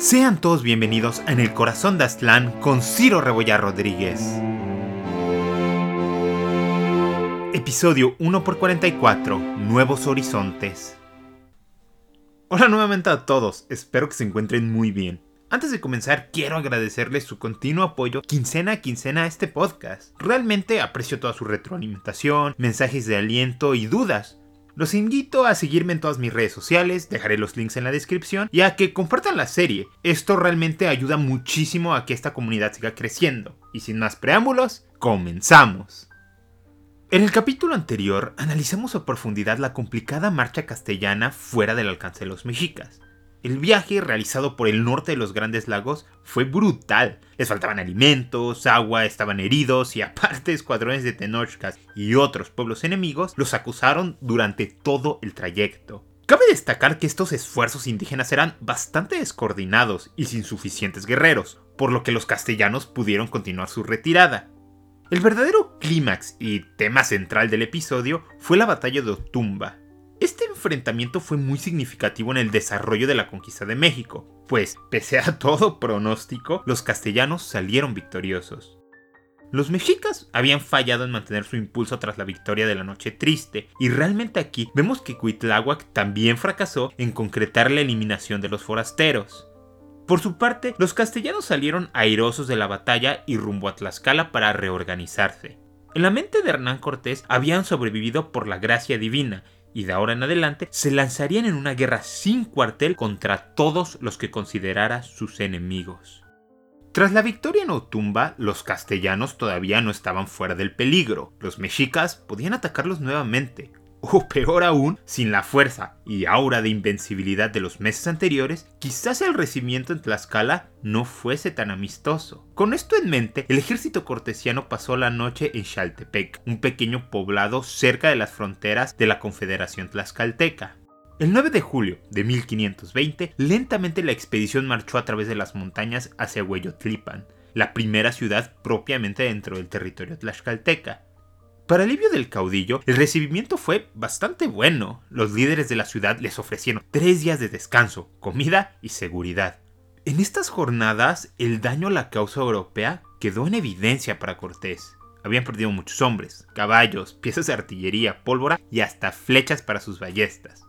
Sean todos bienvenidos En el Corazón de Aztlán con Ciro Rebollar Rodríguez. Episodio 1x44 Nuevos Horizontes. Hola nuevamente a todos, espero que se encuentren muy bien. Antes de comenzar, quiero agradecerles su continuo apoyo quincena a quincena a este podcast. Realmente aprecio toda su retroalimentación, mensajes de aliento y dudas. Los invito a seguirme en todas mis redes sociales, dejaré los links en la descripción y a que compartan la serie. Esto realmente ayuda muchísimo a que esta comunidad siga creciendo. Y sin más preámbulos, comenzamos. En el capítulo anterior analizamos a profundidad la complicada marcha castellana fuera del alcance de los mexicas. El viaje realizado por el norte de los Grandes Lagos fue brutal. Les faltaban alimentos, agua, estaban heridos y aparte escuadrones de Tenochcas y otros pueblos enemigos los acusaron durante todo el trayecto. Cabe destacar que estos esfuerzos indígenas eran bastante descoordinados y sin suficientes guerreros, por lo que los castellanos pudieron continuar su retirada. El verdadero clímax y tema central del episodio fue la batalla de Otumba, este enfrentamiento fue muy significativo en el desarrollo de la conquista de México, pues, pese a todo pronóstico, los castellanos salieron victoriosos. Los mexicas habían fallado en mantener su impulso tras la victoria de la Noche Triste, y realmente aquí vemos que Cuitláhuac también fracasó en concretar la eliminación de los forasteros. Por su parte, los castellanos salieron airosos de la batalla y rumbo a Tlaxcala para reorganizarse. En la mente de Hernán Cortés habían sobrevivido por la gracia divina y de ahora en adelante se lanzarían en una guerra sin cuartel contra todos los que considerara sus enemigos. Tras la victoria en Otumba, los castellanos todavía no estaban fuera del peligro. Los mexicas podían atacarlos nuevamente, o peor aún, sin la fuerza y aura de invencibilidad de los meses anteriores, quizás el recibimiento en Tlaxcala no fuese tan amistoso. Con esto en mente, el ejército cortesiano pasó la noche en Xaltepec, un pequeño poblado cerca de las fronteras de la Confederación Tlaxcalteca. El 9 de julio de 1520, lentamente la expedición marchó a través de las montañas hacia Hueyotlipan, la primera ciudad propiamente dentro del territorio tlaxcalteca. Para alivio del caudillo, el recibimiento fue bastante bueno. Los líderes de la ciudad les ofrecieron tres días de descanso, comida y seguridad. En estas jornadas, el daño a la causa europea quedó en evidencia para Cortés. Habían perdido muchos hombres, caballos, piezas de artillería, pólvora y hasta flechas para sus ballestas.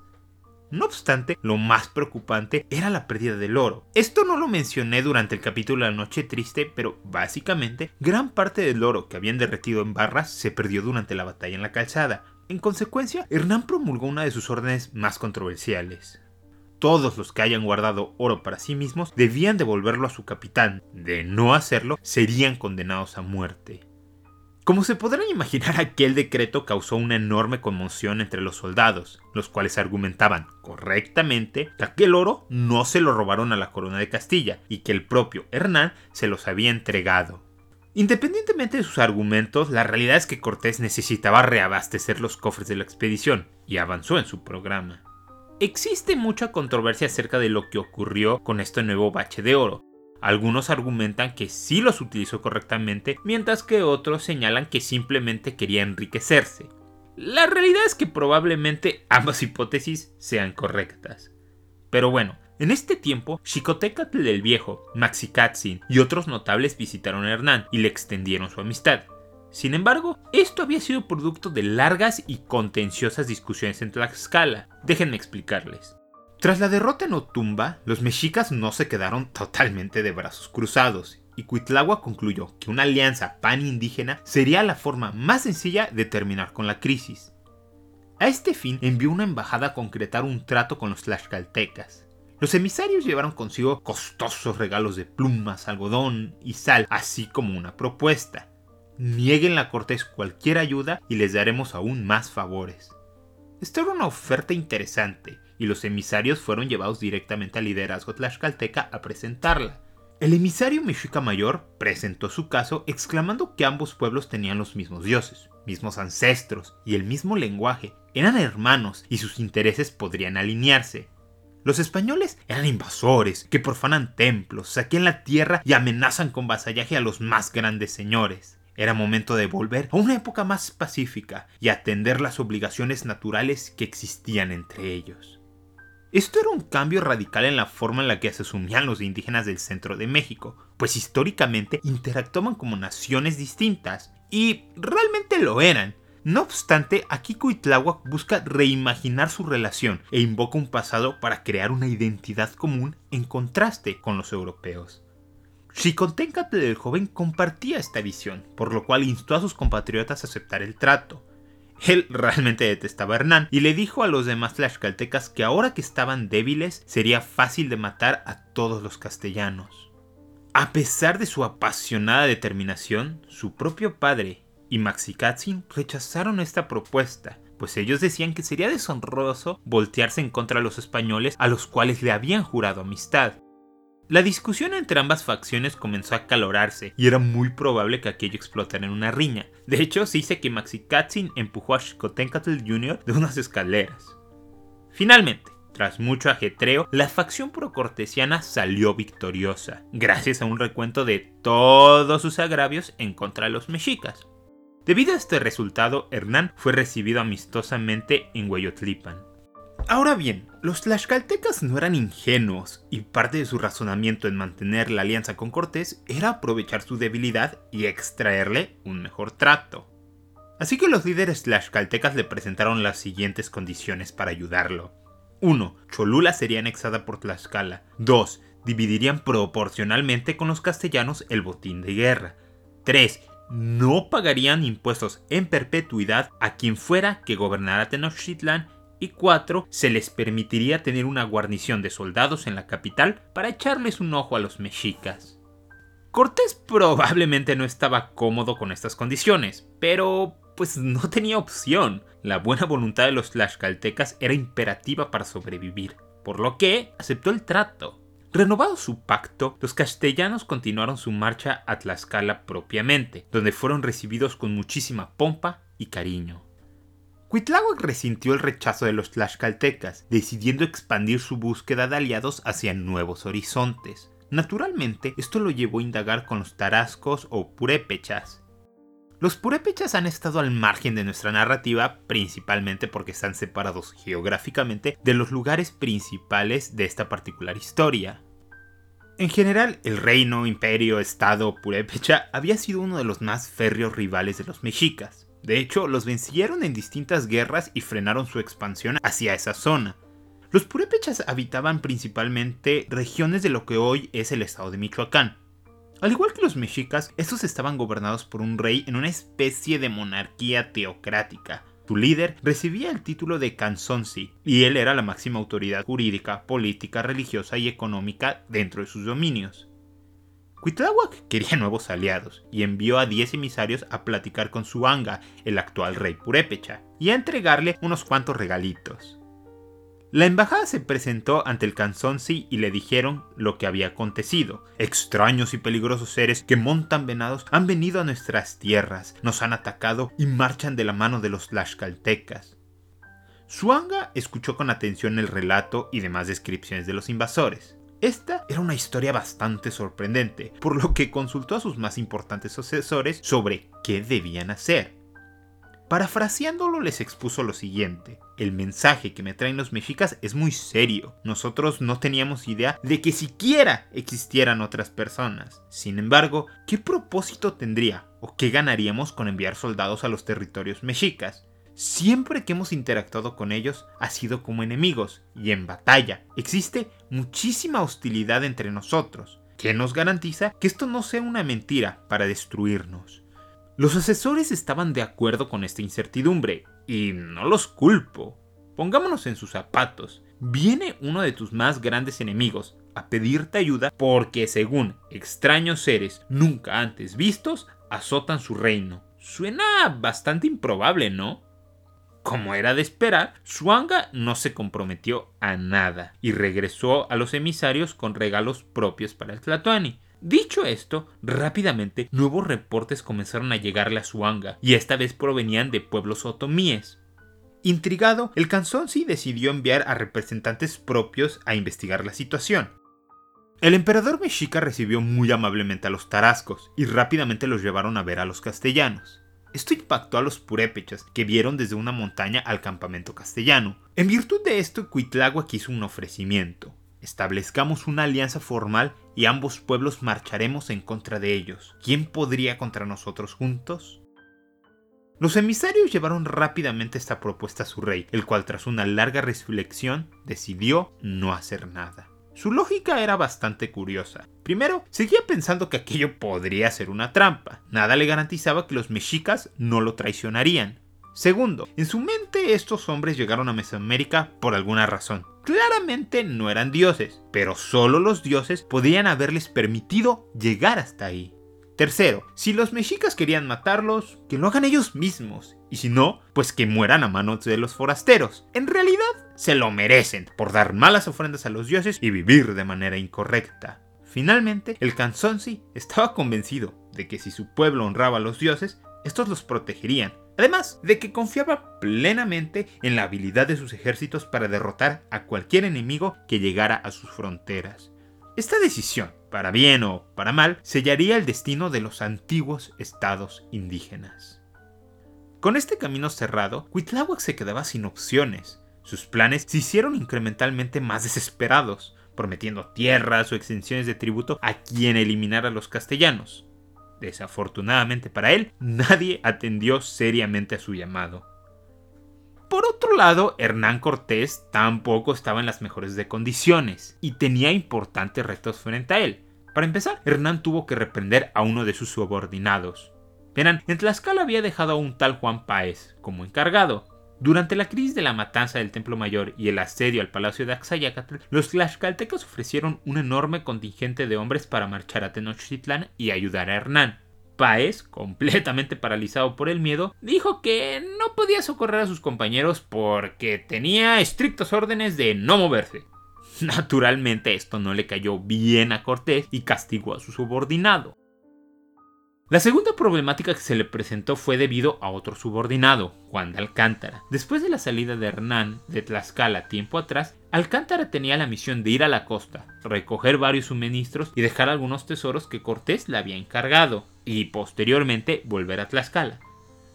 No obstante, lo más preocupante era la pérdida del oro. Esto no lo mencioné durante el capítulo la Noche Triste, pero básicamente gran parte del oro que habían derretido en barras se perdió durante la batalla en la calzada. En consecuencia, Hernán promulgó una de sus órdenes más controversiales. Todos los que hayan guardado oro para sí mismos debían devolverlo a su capitán. De no hacerlo, serían condenados a muerte. Como se podrán imaginar, aquel decreto causó una enorme conmoción entre los soldados, los cuales argumentaban correctamente que aquel oro no se lo robaron a la corona de Castilla y que el propio Hernán se los había entregado. Independientemente de sus argumentos, la realidad es que Cortés necesitaba reabastecer los cofres de la expedición y avanzó en su programa. Existe mucha controversia acerca de lo que ocurrió con este nuevo bache de oro, algunos argumentan que sí los utilizó correctamente, mientras que otros señalan que simplemente quería enriquecerse. La realidad es que probablemente ambas hipótesis sean correctas. Pero bueno, en este tiempo, Xicotecatl el Viejo, Maxicatzin y otros notables visitaron a Hernán y le extendieron su amistad. Sin embargo, esto había sido producto de largas y contenciosas discusiones en Tlaxcala. Déjenme explicarles. Tras la derrota en Otumba, los mexicas no se quedaron totalmente de brazos cruzados, y Cuitlagua concluyó que una alianza pan-indígena sería la forma más sencilla de terminar con la crisis. A este fin envió una embajada a concretar un trato con los tlaxcaltecas. Los emisarios llevaron consigo costosos regalos de plumas, algodón y sal, así como una propuesta. Nieguen a Cortés cualquier ayuda y les daremos aún más favores. Esta era una oferta interesante, y los emisarios fueron llevados directamente al liderazgo tlaxcalteca a presentarla. El emisario mexica mayor presentó su caso exclamando que ambos pueblos tenían los mismos dioses, mismos ancestros y el mismo lenguaje, eran hermanos y sus intereses podrían alinearse. Los españoles eran invasores que profanan templos, saquean la tierra y amenazan con vasallaje a los más grandes señores. Era momento de volver a una época más pacífica y atender las obligaciones naturales que existían entre ellos. Esto era un cambio radical en la forma en la que se asumían los indígenas del centro de México, pues históricamente interactuaban como naciones distintas, y realmente lo eran. No obstante, aquí Cuitláhuac busca reimaginar su relación e invoca un pasado para crear una identidad común en contraste con los europeos. Xicoténcatl el joven compartía esta visión, por lo cual instó a sus compatriotas a aceptar el trato. Él realmente detestaba a Hernán y le dijo a los demás tlaxcaltecas que ahora que estaban débiles sería fácil de matar a todos los castellanos. A pesar de su apasionada determinación, su propio padre y Maxicatzin rechazaron esta propuesta, pues ellos decían que sería deshonroso voltearse en contra de los españoles a los cuales le habían jurado amistad. La discusión entre ambas facciones comenzó a acalorarse y era muy probable que aquello explotara en una riña. De hecho, se dice que Maxi empujó a Xicoténcatl Jr. de unas escaleras. Finalmente, tras mucho ajetreo, la facción procortesiana salió victoriosa, gracias a un recuento de todos sus agravios en contra de los mexicas. Debido a este resultado, Hernán fue recibido amistosamente en Hueyotlipan. Ahora bien, los tlaxcaltecas no eran ingenuos y parte de su razonamiento en mantener la alianza con Cortés era aprovechar su debilidad y extraerle un mejor trato. Así que los líderes tlaxcaltecas le presentaron las siguientes condiciones para ayudarlo. 1. Cholula sería anexada por Tlaxcala. 2. Dividirían proporcionalmente con los castellanos el botín de guerra. 3. No pagarían impuestos en perpetuidad a quien fuera que gobernara Tenochtitlán y 4. Se les permitiría tener una guarnición de soldados en la capital para echarles un ojo a los mexicas. Cortés probablemente no estaba cómodo con estas condiciones, pero pues no tenía opción. La buena voluntad de los tlaxcaltecas era imperativa para sobrevivir, por lo que aceptó el trato. Renovado su pacto, los castellanos continuaron su marcha a Tlaxcala propiamente, donde fueron recibidos con muchísima pompa y cariño. Cuitláhuac resintió el rechazo de los tlaxcaltecas, decidiendo expandir su búsqueda de aliados hacia nuevos horizontes. Naturalmente, esto lo llevó a indagar con los tarascos o purépechas. Los purépechas han estado al margen de nuestra narrativa principalmente porque están separados geográficamente de los lugares principales de esta particular historia. En general, el reino, imperio, estado purépecha había sido uno de los más férreos rivales de los mexicas. De hecho, los vencieron en distintas guerras y frenaron su expansión hacia esa zona. Los purépechas habitaban principalmente regiones de lo que hoy es el estado de Michoacán. Al igual que los mexicas, estos estaban gobernados por un rey en una especie de monarquía teocrática. Su líder recibía el título de Canzonsi y él era la máxima autoridad jurídica, política, religiosa y económica dentro de sus dominios. Cuitláhuac quería nuevos aliados y envió a 10 emisarios a platicar con Suanga, el actual rey purépecha, y a entregarle unos cuantos regalitos. La embajada se presentó ante el Canzonsi y le dijeron lo que había acontecido. Extraños y peligrosos seres que montan venados han venido a nuestras tierras, nos han atacado y marchan de la mano de los tlaxcaltecas. Suanga escuchó con atención el relato y demás descripciones de los invasores. Esta era una historia bastante sorprendente, por lo que consultó a sus más importantes asesores sobre qué debían hacer. Parafraseándolo les expuso lo siguiente, el mensaje que me traen los mexicas es muy serio, nosotros no teníamos idea de que siquiera existieran otras personas. Sin embargo, ¿qué propósito tendría o qué ganaríamos con enviar soldados a los territorios mexicas? Siempre que hemos interactuado con ellos ha sido como enemigos y en batalla. Existe muchísima hostilidad entre nosotros. ¿Qué nos garantiza que esto no sea una mentira para destruirnos? Los asesores estaban de acuerdo con esta incertidumbre y no los culpo. Pongámonos en sus zapatos. Viene uno de tus más grandes enemigos a pedirte ayuda porque según extraños seres nunca antes vistos azotan su reino. Suena bastante improbable, ¿no? Como era de esperar, Suanga no se comprometió a nada y regresó a los emisarios con regalos propios para el Tlatoani. Dicho esto, rápidamente nuevos reportes comenzaron a llegarle a Suanga y esta vez provenían de pueblos otomíes. Intrigado, el Canzonsi decidió enviar a representantes propios a investigar la situación. El emperador mexica recibió muy amablemente a los tarascos y rápidamente los llevaron a ver a los castellanos. Esto impactó a los purépechas, que vieron desde una montaña al campamento castellano. En virtud de esto, Cuitláhuac hizo un ofrecimiento. Establezcamos una alianza formal y ambos pueblos marcharemos en contra de ellos. ¿Quién podría contra nosotros juntos? Los emisarios llevaron rápidamente esta propuesta a su rey, el cual tras una larga reflexión decidió no hacer nada. Su lógica era bastante curiosa. Primero, seguía pensando que aquello podría ser una trampa. Nada le garantizaba que los mexicas no lo traicionarían. Segundo, en su mente estos hombres llegaron a Mesoamérica por alguna razón. Claramente no eran dioses, pero solo los dioses podían haberles permitido llegar hasta ahí. Tercero, si los mexicas querían matarlos, que lo hagan ellos mismos, y si no, pues que mueran a manos de los forasteros. En realidad, se lo merecen por dar malas ofrendas a los dioses y vivir de manera incorrecta. Finalmente, el Canzonsi estaba convencido de que si su pueblo honraba a los dioses, estos los protegerían, además de que confiaba plenamente en la habilidad de sus ejércitos para derrotar a cualquier enemigo que llegara a sus fronteras. Esta decisión, para bien o para mal, sellaría el destino de los antiguos estados indígenas. Con este camino cerrado, Cuitláhuac se quedaba sin opciones. Sus planes se hicieron incrementalmente más desesperados, prometiendo tierras o extensiones de tributo a quien eliminara a los castellanos. Desafortunadamente para él, nadie atendió seriamente a su llamado. Por otro lado, Hernán Cortés tampoco estaba en las mejores de condiciones y tenía importantes retos frente a él. Para empezar, Hernán tuvo que reprender a uno de sus subordinados. Verán, en Tlaxcala había dejado a un tal Juan Páez como encargado, durante la crisis de la matanza del Templo Mayor y el asedio al Palacio de Axayacatl, los tlaxcaltecas ofrecieron un enorme contingente de hombres para marchar a Tenochtitlán y ayudar a Hernán. Páez, completamente paralizado por el miedo, dijo que no podía socorrer a sus compañeros porque tenía estrictas órdenes de no moverse. Naturalmente esto no le cayó bien a Cortés y castigó a su subordinado. La segunda problemática que se le presentó fue debido a otro subordinado, Juan de Alcántara. Después de la salida de Hernán de Tlaxcala tiempo atrás, Alcántara tenía la misión de ir a la costa, recoger varios suministros y dejar algunos tesoros que Cortés le había encargado, y posteriormente volver a Tlaxcala.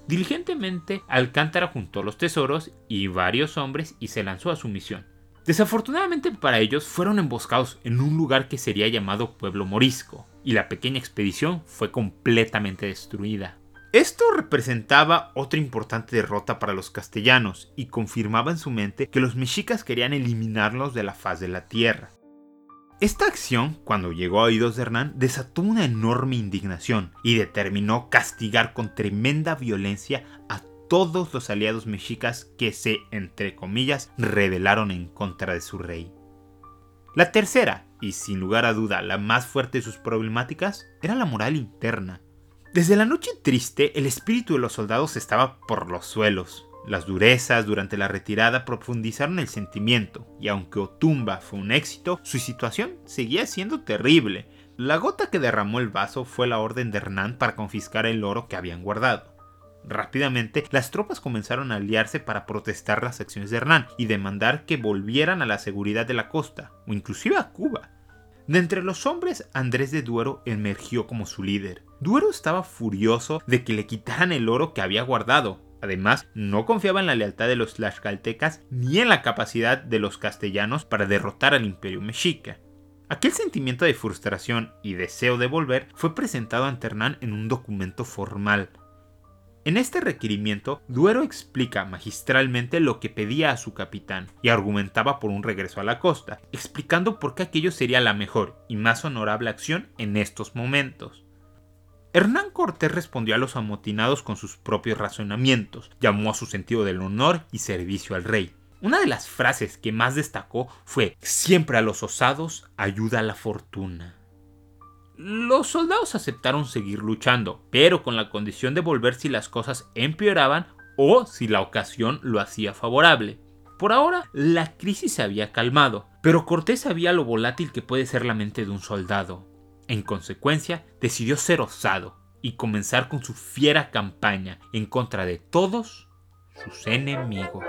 Diligentemente, Alcántara juntó los tesoros y varios hombres y se lanzó a su misión. Desafortunadamente para ellos fueron emboscados en un lugar que sería llamado Pueblo Morisco, y la pequeña expedición fue completamente destruida. Esto representaba otra importante derrota para los castellanos y confirmaba en su mente que los mexicas querían eliminarlos de la faz de la tierra. Esta acción, cuando llegó a oídos de Hernán, desató una enorme indignación y determinó castigar con tremenda violencia a todos los aliados mexicas que se, entre comillas, rebelaron en contra de su rey. La tercera, y sin lugar a duda la más fuerte de sus problemáticas, era la moral interna. Desde la noche triste, el espíritu de los soldados estaba por los suelos. Las durezas durante la retirada profundizaron el sentimiento, y aunque Otumba fue un éxito, su situación seguía siendo terrible. La gota que derramó el vaso fue la orden de Hernán para confiscar el oro que habían guardado. Rápidamente, las tropas comenzaron a aliarse para protestar las acciones de Hernán y demandar que volvieran a la seguridad de la costa, o inclusive a Cuba. De entre los hombres, Andrés de Duero emergió como su líder. Duero estaba furioso de que le quitaran el oro que había guardado. Además, no confiaba en la lealtad de los tlaxcaltecas ni en la capacidad de los castellanos para derrotar al imperio mexica. Aquel sentimiento de frustración y deseo de volver fue presentado ante Hernán en un documento formal, en este requerimiento, Duero explica magistralmente lo que pedía a su capitán y argumentaba por un regreso a la costa, explicando por qué aquello sería la mejor y más honorable acción en estos momentos. Hernán Cortés respondió a los amotinados con sus propios razonamientos, llamó a su sentido del honor y servicio al rey. Una de las frases que más destacó fue, siempre a los osados ayuda la fortuna. Los soldados aceptaron seguir luchando, pero con la condición de volver si las cosas empeoraban o si la ocasión lo hacía favorable. Por ahora, la crisis se había calmado, pero Cortés sabía lo volátil que puede ser la mente de un soldado. En consecuencia, decidió ser osado y comenzar con su fiera campaña en contra de todos sus enemigos.